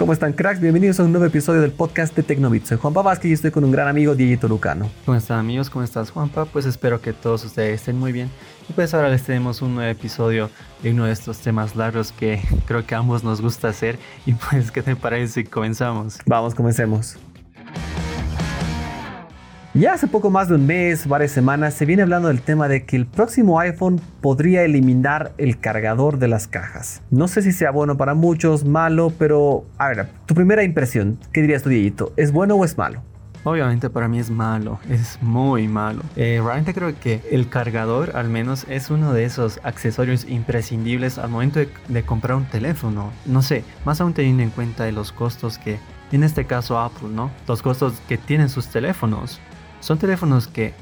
¿Cómo están cracks? Bienvenidos a un nuevo episodio del podcast de Tecnobit. Soy Juanpa Vázquez y estoy con un gran amigo, Diego Lucano. ¿Cómo están amigos? ¿Cómo estás Juanpa? Pues espero que todos ustedes estén muy bien. Y pues ahora les tenemos un nuevo episodio de uno de estos temas largos que creo que a ambos nos gusta hacer. Y pues, ¿qué te parece si comenzamos? Vamos, comencemos. Ya hace poco más de un mes, varias semanas, se viene hablando del tema de que el próximo iPhone podría eliminar el cargador de las cajas. No sé si sea bueno para muchos, malo, pero a ver, tu primera impresión, ¿qué dirías tú, Dieguito? ¿Es bueno o es malo? Obviamente para mí es malo, es muy malo. Eh, realmente creo que el cargador al menos es uno de esos accesorios imprescindibles al momento de, comprar un teléfono. No sé, más aún teniendo en cuenta los costos que, en este caso Apple, ¿no? Los costos que tienen sus teléfonos. Son teléfonos que,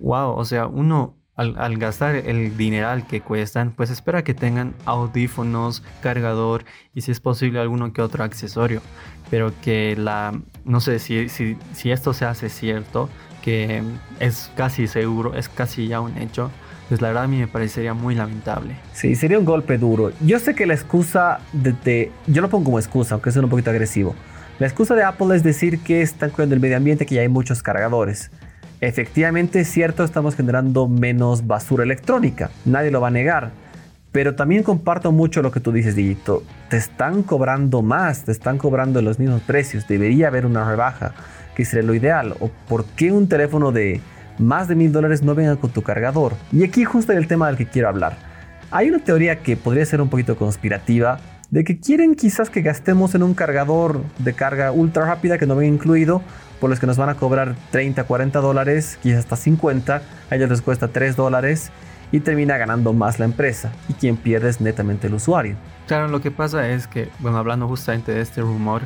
wow, o sea, uno al, gastar el dineral que cuestan, pues espera que tengan audífonos, cargador y si es posible alguno que otro accesorio. Pero que la, no sé si, si, si esto se hace cierto, que es casi seguro, es casi ya un hecho, pues la verdad a mí me parecería muy lamentable. Sí, sería un golpe duro. Yo sé que la excusa de, yo lo pongo como excusa, aunque es un poquito agresivo. La excusa de Apple es decir que están cuidando el medio ambiente, que ya hay muchos cargadores. Efectivamente es cierto, estamos generando menos basura electrónica, nadie lo va a negar. Pero también comparto mucho lo que tú dices, Digito. Te están cobrando más, te están cobrando los mismos precios. Debería haber una rebaja, que sería lo ideal. ¿O por qué un teléfono de más de mil dólares no venga con tu cargador? Y aquí justo el tema del que quiero hablar. Hay una teoría que podría ser un poquito conspirativa, de que quieren quizás que gastemos en un cargador de carga ultra rápida que no venga incluido, por los que nos van a cobrar 30, 40 dólares, quizás hasta 50, a ellos les cuesta 3 dólares y termina ganando más la empresa y quien pierde es netamente el usuario. Claro, lo que pasa es que, bueno, hablando justamente de este rumor,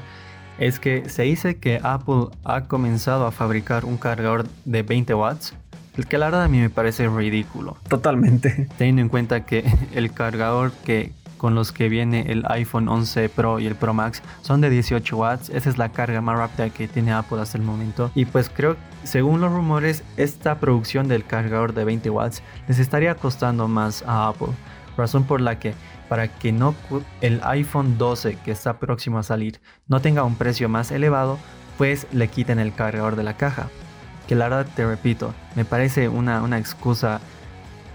es que se dice que Apple ha comenzado a fabricar un cargador de 20 watts, el que la verdad a mí me parece ridículo. Totalmente. Teniendo en cuenta que el cargador que con los que viene el iPhone 11 Pro y el Pro Max son de 18 watts. Esa es la carga más rápida que tiene Apple hasta el momento. Y pues creo, según los rumores, esta producción del cargador de 20 watts les estaría costando más a Apple. Razón por la que para que no el iPhone 12 que está próximo a salir no tenga un precio más elevado, pues le quiten el cargador de la caja. Que la verdad te repito, me parece una, una excusa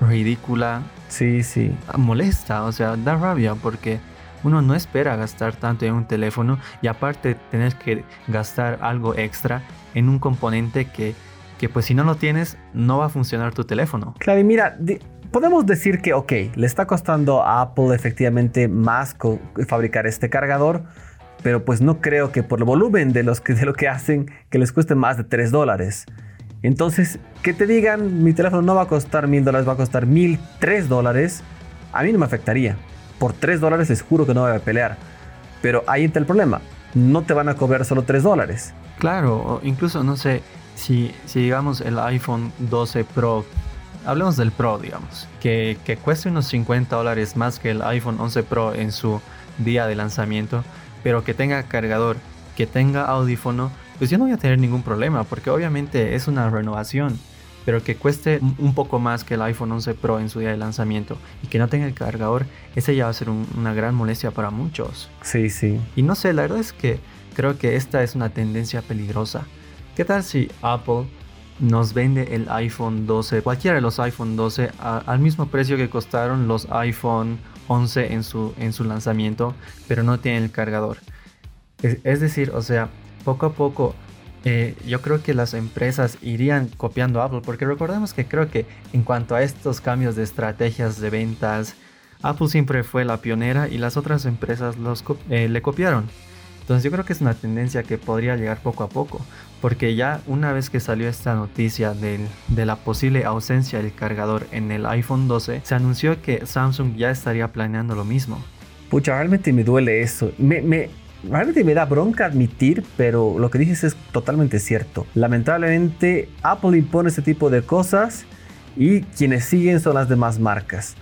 ridícula. Sí, sí. Molesta, o sea, da rabia porque uno no espera gastar tanto en un teléfono y aparte tener que gastar algo extra en un componente que, que pues si no lo tienes no va a funcionar tu teléfono. Claro, y mira, podemos decir que, ok, le está costando a Apple efectivamente más fabricar este cargador, pero pues no creo que por el volumen de, los que, de lo que hacen que les cueste más de 3 dólares. Entonces, que te digan, mi teléfono no va a costar mil dólares, va a costar mil tres dólares, a mí no me afectaría. Por tres dólares les juro que no voy a pelear. Pero ahí está el problema, no te van a cobrar solo tres dólares. Claro, incluso no sé, si, si digamos el iPhone 12 Pro, hablemos del Pro, digamos, que, que cueste unos 50 dólares más que el iPhone 11 Pro en su día de lanzamiento, pero que tenga cargador, que tenga audífono, pues yo no voy a tener ningún problema, porque obviamente es una renovación, pero que cueste un poco más que el iPhone 11 Pro en su día de lanzamiento y que no tenga el cargador, ese ya va a ser una gran molestia para muchos. Sí, sí. Y no sé, la verdad es que creo que esta es una tendencia peligrosa. ¿Qué tal si Apple nos vende el iPhone 12, cualquiera de los iPhone 12, al mismo precio que costaron los iPhone 11 en su, en su lanzamiento, pero no tiene el cargador? es decir, o sea, poco a poco eh, yo creo que las empresas irían copiando a Apple, porque recordemos que creo que en cuanto a estos cambios de estrategias de ventas, Apple siempre fue la pionera y las otras empresas los, eh, le copiaron. Entonces yo creo que es una tendencia que podría llegar poco a poco, porque ya una vez que salió esta noticia de la posible ausencia del cargador en el iPhone 12, se anunció que Samsung ya estaría planeando lo mismo. Pucha, realmente me duele eso. Me, me, realmente me da bronca admitir, pero lo que dices es totalmente cierto. Lamentablemente, Apple impone este tipo de cosas y quienes siguen son las demás marcas.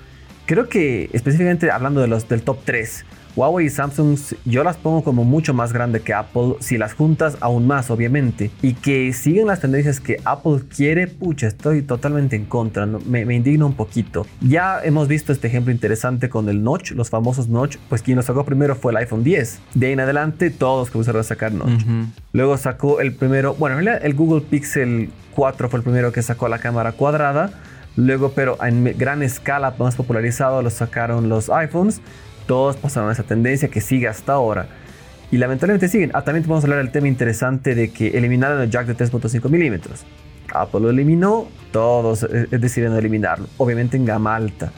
Creo que específicamente hablando de los del top 3, Huawei y Samsung yo las pongo como mucho más grande que Apple, si las juntas aún más obviamente, y que siguen las tendencias que Apple quiere, pucha, estoy totalmente en contra, me, me indigna un poquito. Ya hemos visto este ejemplo interesante con el Notch, los famosos Notch, pues quien lo sacó primero fue el iPhone 10. De ahí en adelante todos comenzaron a sacar Notch. Luego sacó el primero, bueno, en realidad el Google Pixel 4 fue el primero que sacó la cámara cuadrada. Luego, pero en gran escala, más popularizado, lo sacaron los iPhones. Todos pasaron esa tendencia que sigue hasta ahora. Y lamentablemente siguen. Ah, también vamos a hablar del tema interesante de que eliminaron el jack de 3.5 milímetros. Apple lo eliminó, todos eh, eh, decidieron eliminarlo. Obviamente en gama alta.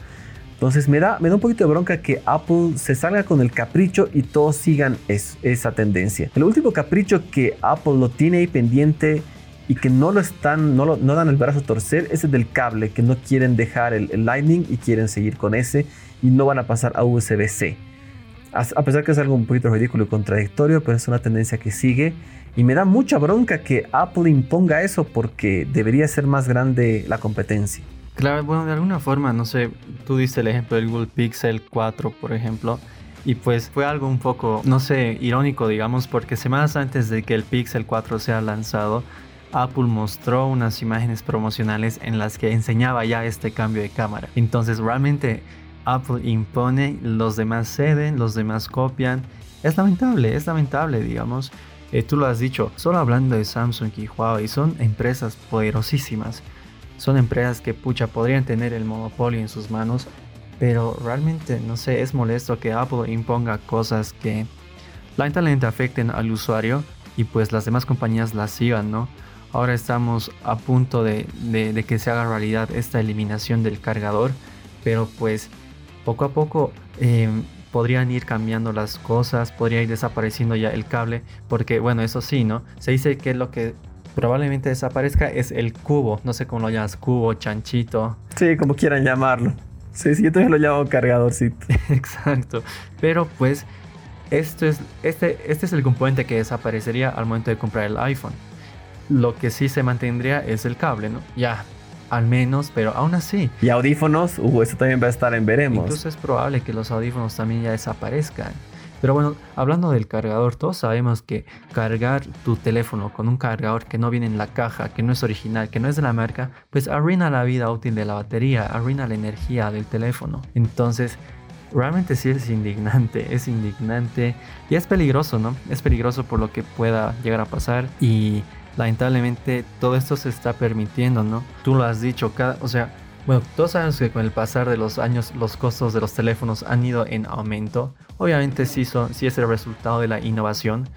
Entonces me da, me da un poquito de bronca que Apple se salga con el capricho y todos sigan esa tendencia. El último capricho que Apple lo tiene ahí pendiente y que no lo están, no, no dan el brazo a torcer es el del cable, que no quieren dejar el, el Lightning y quieren seguir con ese y no van a pasar a USB-C. A pesar que es algo un poquito ridículo y contradictorio, pero es una tendencia que sigue y me da mucha bronca que Apple imponga eso porque debería ser más grande la competencia. Claro, bueno, de alguna forma, no sé, tú diste el ejemplo del Google Pixel 4, por ejemplo, y pues fue algo un poco, no sé, irónico, digamos, porque semanas antes de que el Pixel 4 sea lanzado, Apple mostró unas imágenes promocionales en las que enseñaba ya este cambio de cámara. Entonces, realmente Apple impone, los demás ceden, los demás copian. Es lamentable, es lamentable, digamos. Eh, tú lo has dicho, solo hablando de Samsung y Huawei, son empresas poderosísimas son empresas que pucha podrían tener el monopolio en sus manos, pero realmente no sé, es molesto que Apple imponga cosas que lamentablemente afecten al usuario y pues las demás compañías las sigan, ¿no? Ahora estamos a punto de, que se haga realidad esta eliminación del cargador, pero pues poco a poco em, podrían ir cambiando las cosas, podría ir desapareciendo ya el cable, porque bueno, eso sí, ¿no? Se dice que lo que probablemente desaparezca es el cubo. No sé cómo lo llamas, cubo, chanchito. Sí, como quieran llamarlo. Sí, sí, yo también lo llamo cargadorcito. Exacto. Pero pues, esto es, este, este es el componente que desaparecería al momento de comprar el iPhone. Lo que sí se mantendría es el cable, ¿no? Ya, al menos, pero aún así. Y audífonos, uh, eso también va a estar en veremos. Incluso es probable que los audífonos también ya desaparezcan. Pero bueno, hablando del cargador, todos sabemos que cargar tu teléfono con un cargador que no viene en la caja, que no es original, que no es de la marca, pues arruina la vida útil de la batería, arruina la energía del teléfono. Entonces, realmente sí es indignante, es indignante y es peligroso, ¿no? Es peligroso por lo que pueda llegar a pasar y lamentablemente todo esto se está permitiendo, ¿no? Tú lo has dicho, cada, o sea, bueno, todos sabemos que con el pasar de los años los costos de los teléfonos han ido en aumento. Obviamente sí, son, sí es el resultado de la innovación,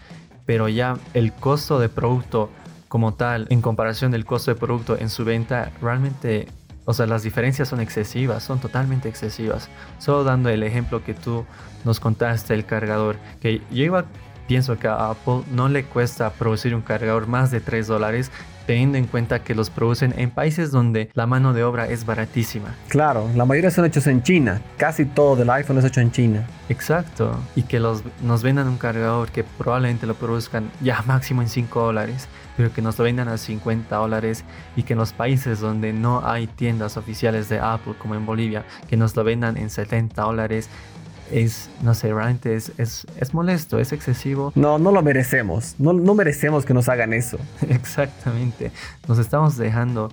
pero ya el costo de producto como tal, en comparación del costo de producto en su venta, realmente, o sea, las diferencias son excesivas, son totalmente excesivas. Solo dando el ejemplo que tú nos contaste, el cargador, que yo iba pienso que a Apple no le cuesta producir un cargador más de 3 dólares teniendo en cuenta que los producen en países donde la mano de obra es baratísima. Claro, la mayoría son hechos en China. Casi todo del iPhone es hecho en China. Exacto. Y que los, nos vendan un cargador que probablemente lo produzcan ya máximo en 5 dólares, pero que nos lo vendan a 50 dólares y que en los países donde no hay tiendas oficiales de Apple, como en Bolivia, que nos lo vendan en 70 dólares es, no sé, realmente es, es, es, molesto, es excesivo. No, no lo merecemos. No, no merecemos que nos hagan eso. Exactamente. Nos estamos dejando,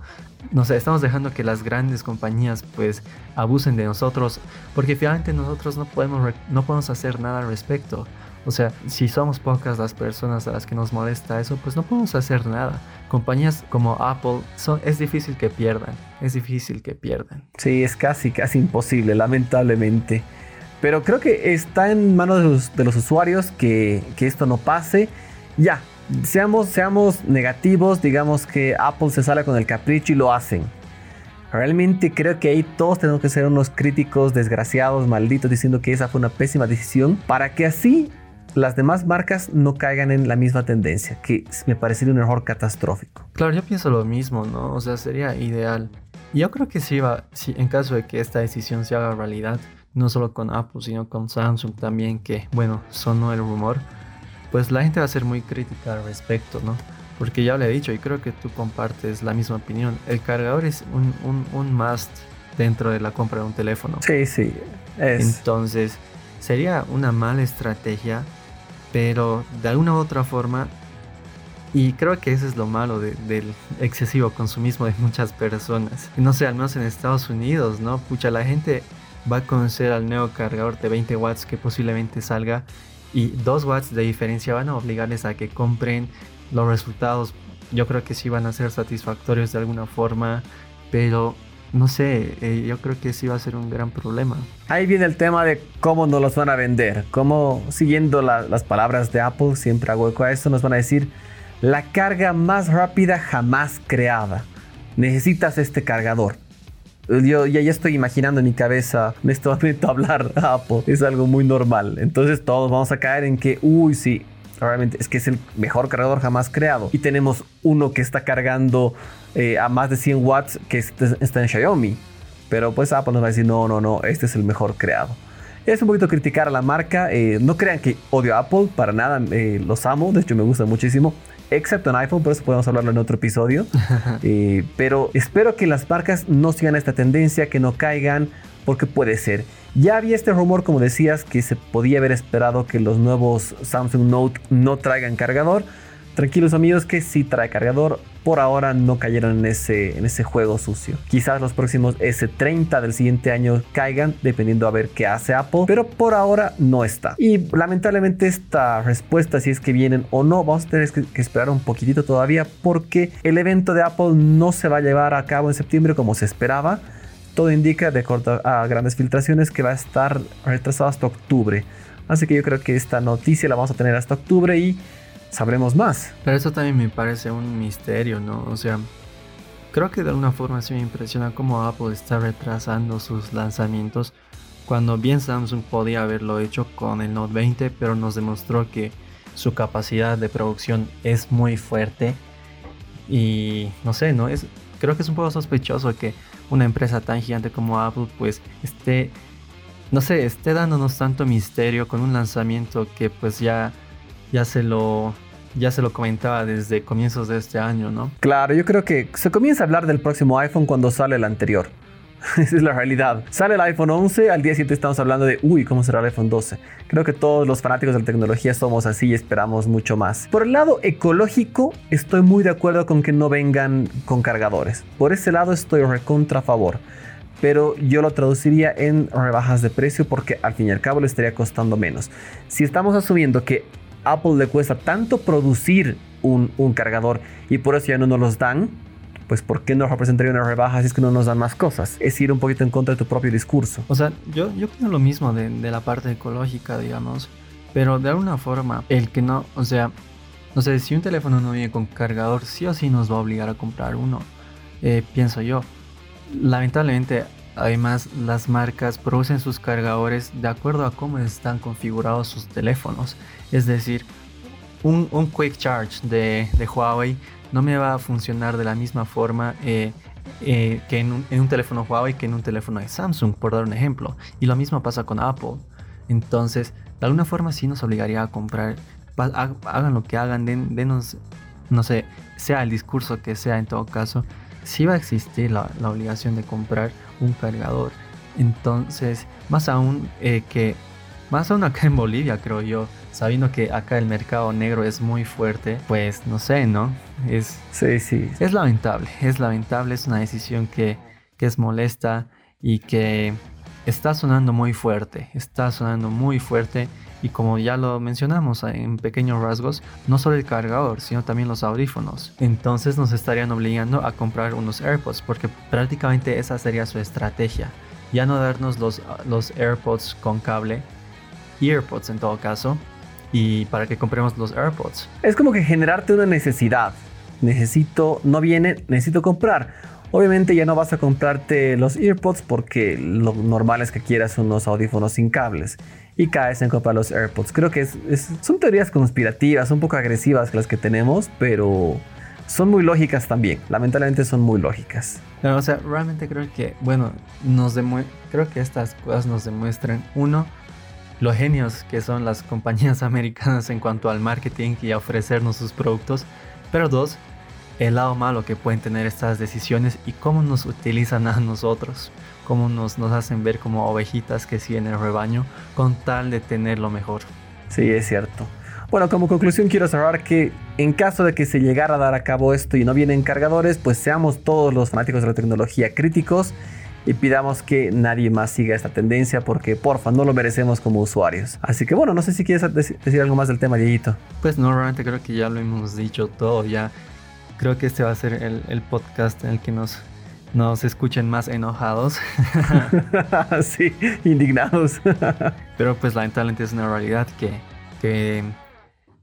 no sé, estamos dejando que las grandes compañías pues abusen de nosotros porque finalmente nosotros no podemos, no podemos hacer nada al respecto. O sea, si somos pocas las personas a las que nos molesta eso, pues no podemos hacer nada. Compañías como Apple son, es difícil que pierdan, es difícil que pierdan. Sí, es casi, casi imposible, lamentablemente. Pero creo que está en manos de los, usuarios que, esto no pase. Ya, seamos, seamos negativos, digamos que Apple se sale con el capricho y lo hacen. Realmente creo que ahí todos tenemos que ser unos críticos desgraciados, malditos, diciendo que esa fue una pésima decisión, para que así las demás marcas no caigan en la misma tendencia, que me parecería un error catastrófico. Claro, yo pienso lo mismo, ¿no? O sea, sería ideal. Yo creo que sí va, si en caso de que esta decisión se haga realidad, no solo con Apple, sino con Samsung también, que bueno, sonó el rumor, pues la gente va a ser muy crítica al respecto, ¿no? Porque ya le he dicho y creo que tú compartes la misma opinión, el cargador es un, un, un must dentro de la compra de un teléfono. Sí, sí. Es. Entonces, sería una mala estrategia, pero de alguna u otra forma, y creo que eso es lo malo del excesivo consumismo de muchas personas. No sé, al menos en Estados Unidos, ¿no? Pucha, la gente va a conocer al nuevo cargador de 20 watts que posiblemente salga y 2 watts de diferencia van a obligarles a que compren los resultados. Yo creo que sí van a ser satisfactorios de alguna forma, pero no sé, eh, yo creo que sí va a ser un gran problema. Ahí viene el tema de cómo nos los van a vender, cómo siguiendo las palabras de Apple, siempre hago eco a esto, nos van a decir la carga más rápida jamás creada. Necesitas este cargador. Yo ya, estoy imaginando en mi cabeza en este momento hablar Apple. Es algo muy normal. Entonces todos vamos a caer en que, uy, sí, realmente es que es el mejor cargador jamás creado. Y tenemos uno que está cargando eh, a más de 100 watts que está en Xiaomi. Pero pues Apple nos va a decir, no, no, no, este es el mejor creado. Es un poquito criticar a la marca. Eh, no crean que odio a Apple, para nada, eh, los amo, de hecho me gusta muchísimo excepto en iPhone, por eso podemos hablarlo en otro episodio. Eh, pero espero que las marcas no sigan esta tendencia, que no caigan, porque puede ser. Ya había este rumor, como decías, que se podía haber esperado que los nuevos Samsung Note no traigan cargador. Tranquilos amigos que sí trae cargador. Por ahora no cayeron en ese, en ese juego sucio. Quizás los próximos S30 del siguiente año caigan, dependiendo a ver qué hace Apple. Pero por ahora no está. Y lamentablemente esta respuesta, si es que vienen o no, vamos a tener que, esperar un poquitito todavía. Porque el evento de Apple no se va a llevar a cabo en septiembre como se esperaba. Todo indica, de acuerdo a grandes filtraciones, que va a estar retrasado hasta octubre. Así que yo creo que esta noticia la vamos a tener hasta octubre y sabremos más. Pero eso también me parece un misterio, ¿no? O sea, creo que de alguna forma sí me impresiona cómo Apple está retrasando sus lanzamientos cuando bien Samsung podía haberlo hecho con el Note 20, pero nos demostró que su capacidad de producción es muy fuerte y no sé, no es creo que es un poco sospechoso que una empresa tan gigante como Apple pues esté no sé, esté dándonos tanto misterio con un lanzamiento que pues ya ya se lo ya se lo comentaba desde comienzos de este año, ¿no? Claro, yo creo que se comienza a hablar del próximo iPhone cuando sale el anterior. Esa es la realidad. Sale el iPhone 11, al día siguiente estamos hablando de, uy, ¿cómo será el iPhone 12? Creo que todos los fanáticos de la tecnología somos así y esperamos mucho más. Por el lado ecológico, estoy muy de acuerdo con que no vengan con cargadores. Por ese lado estoy recontra a favor. Pero yo lo traduciría en rebajas de precio porque al fin y al cabo le estaría costando menos. Si estamos asumiendo que Apple le cuesta tanto producir un, cargador y por eso ya no nos los dan, pues ¿por qué no representaría una rebaja si es que no nos dan más cosas? Es ir un poquito en contra de tu propio discurso. O sea, yo, yo creo lo mismo de, la parte ecológica, digamos, pero de alguna forma, el que no, o sea, no sé, si un teléfono no viene con cargador, sí o sí nos va a obligar a comprar uno, eh, pienso yo. Lamentablemente, además, las marcas producen sus cargadores de acuerdo a cómo están configurados sus teléfonos. Es decir, un, Quick Charge de, Huawei no me va a funcionar de la misma forma eh, eh, que en un, teléfono Huawei que en un teléfono de Samsung, por dar un ejemplo. Y lo mismo pasa con Apple. Entonces, de alguna forma sí nos obligaría a comprar. Hagan lo que hagan, denos, no sé, sea el discurso que sea en todo caso, sí va a existir la, obligación de comprar un cargador. Entonces, más aún eh, que, más aún acá en Bolivia, creo yo, sabiendo que acá el mercado negro es muy fuerte, pues no sé, ¿no? Es, sí, sí. Es lamentable, es lamentable, es una decisión que, que es molesta y que está sonando muy fuerte, está sonando muy fuerte y como ya lo mencionamos en pequeños rasgos, no solo el cargador, sino también los audífonos. Entonces nos estarían obligando a comprar unos AirPods porque prácticamente esa sería su estrategia. Ya no darnos los, los AirPods con cable, EarPods en todo caso, y para que compremos los AirPods. Es como que generarte una necesidad. Necesito, no viene, necesito comprar. Obviamente ya no vas a comprarte los AirPods porque lo normal es que quieras unos audífonos sin cables y caes en comprar los AirPods. Creo que son teorías conspirativas, un poco agresivas las que tenemos, pero son muy lógicas también. Lamentablemente son muy lógicas. o sea, realmente creo que, bueno, creo que estas cosas nos demuestran, uno, lo genios que son las compañías americanas en cuanto al marketing y a ofrecernos sus productos, pero dos, el lado malo que pueden tener estas decisiones y cómo nos utilizan a nosotros, cómo nos, nos hacen ver como ovejitas que siguen el rebaño con tal de tener lo mejor. Sí, es cierto. Bueno, como conclusión quiero cerrar que en caso de que se llegara a dar a cabo esto y no vienen cargadores, pues seamos todos los fanáticos de la tecnología críticos y pidamos que nadie más siga esta tendencia porque porfa no lo merecemos como usuarios. Así que bueno, no sé si quieres decir algo más del tema, Dieguito. Pues no, realmente creo que ya lo hemos dicho todo, ya creo que este va a ser el, el podcast en el que nos nos escuchen más enojados. sí, indignados. Pero pues lamentablemente es una realidad que, que,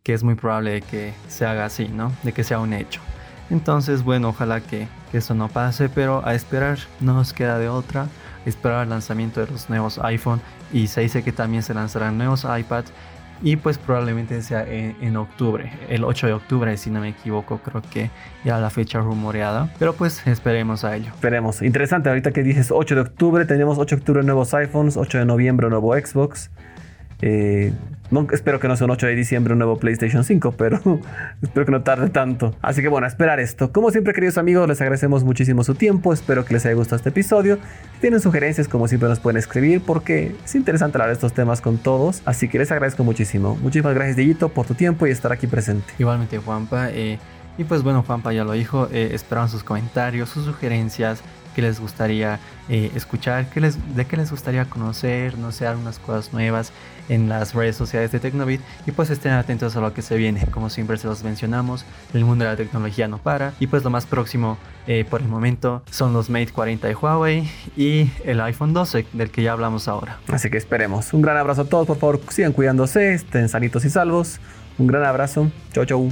que, es muy probable que se haga así, ¿no? De que sea un hecho. Entonces, bueno, ojalá que, que eso no pase, pero a esperar no nos queda de otra. Esperar el lanzamiento de los nuevos iPhone y se dice que también se lanzarán nuevos iPads y pues probablemente sea en, octubre, el 8 de octubre si no me equivoco, creo que ya la fecha rumoreada, pero pues esperemos a ello. Esperemos. Interesante, ahorita que dices 8 de octubre, tenemos 8 de octubre nuevos iPhones, 8 de noviembre nuevo Xbox. Eh, espero que no sea un 8 de diciembre un nuevo PlayStation 5, pero espero que no tarde tanto. Así que bueno, esperar esto. Como siempre, queridos amigos, les agradecemos muchísimo su tiempo. Espero que les haya gustado este episodio. Si tienen sugerencias, como siempre, nos pueden escribir porque es interesante hablar de estos temas con todos. Así que les agradezco muchísimo. Muchísimas gracias, Dillito, por tu tiempo y estar aquí presente. Igualmente, Juanpa. Eh, y pues bueno, Juanpa ya lo dijo. Eh, esperamos sus comentarios, sus sugerencias qué les gustaría eh, escuchar, qué les, de qué les gustaría conocer, no sé, algunas cosas nuevas en las redes sociales de Tecnobit y pues estén atentos a lo que se viene. Como siempre se los mencionamos, el mundo de la tecnología no para y pues lo más próximo eh, por el momento son los Mate 40 de Huawei y el iPhone 12 del que ya hablamos ahora. Así que esperemos. Un gran abrazo a todos, por favor, sigan cuidándose, estén sanitos y salvos. Un gran abrazo. Chau, chau.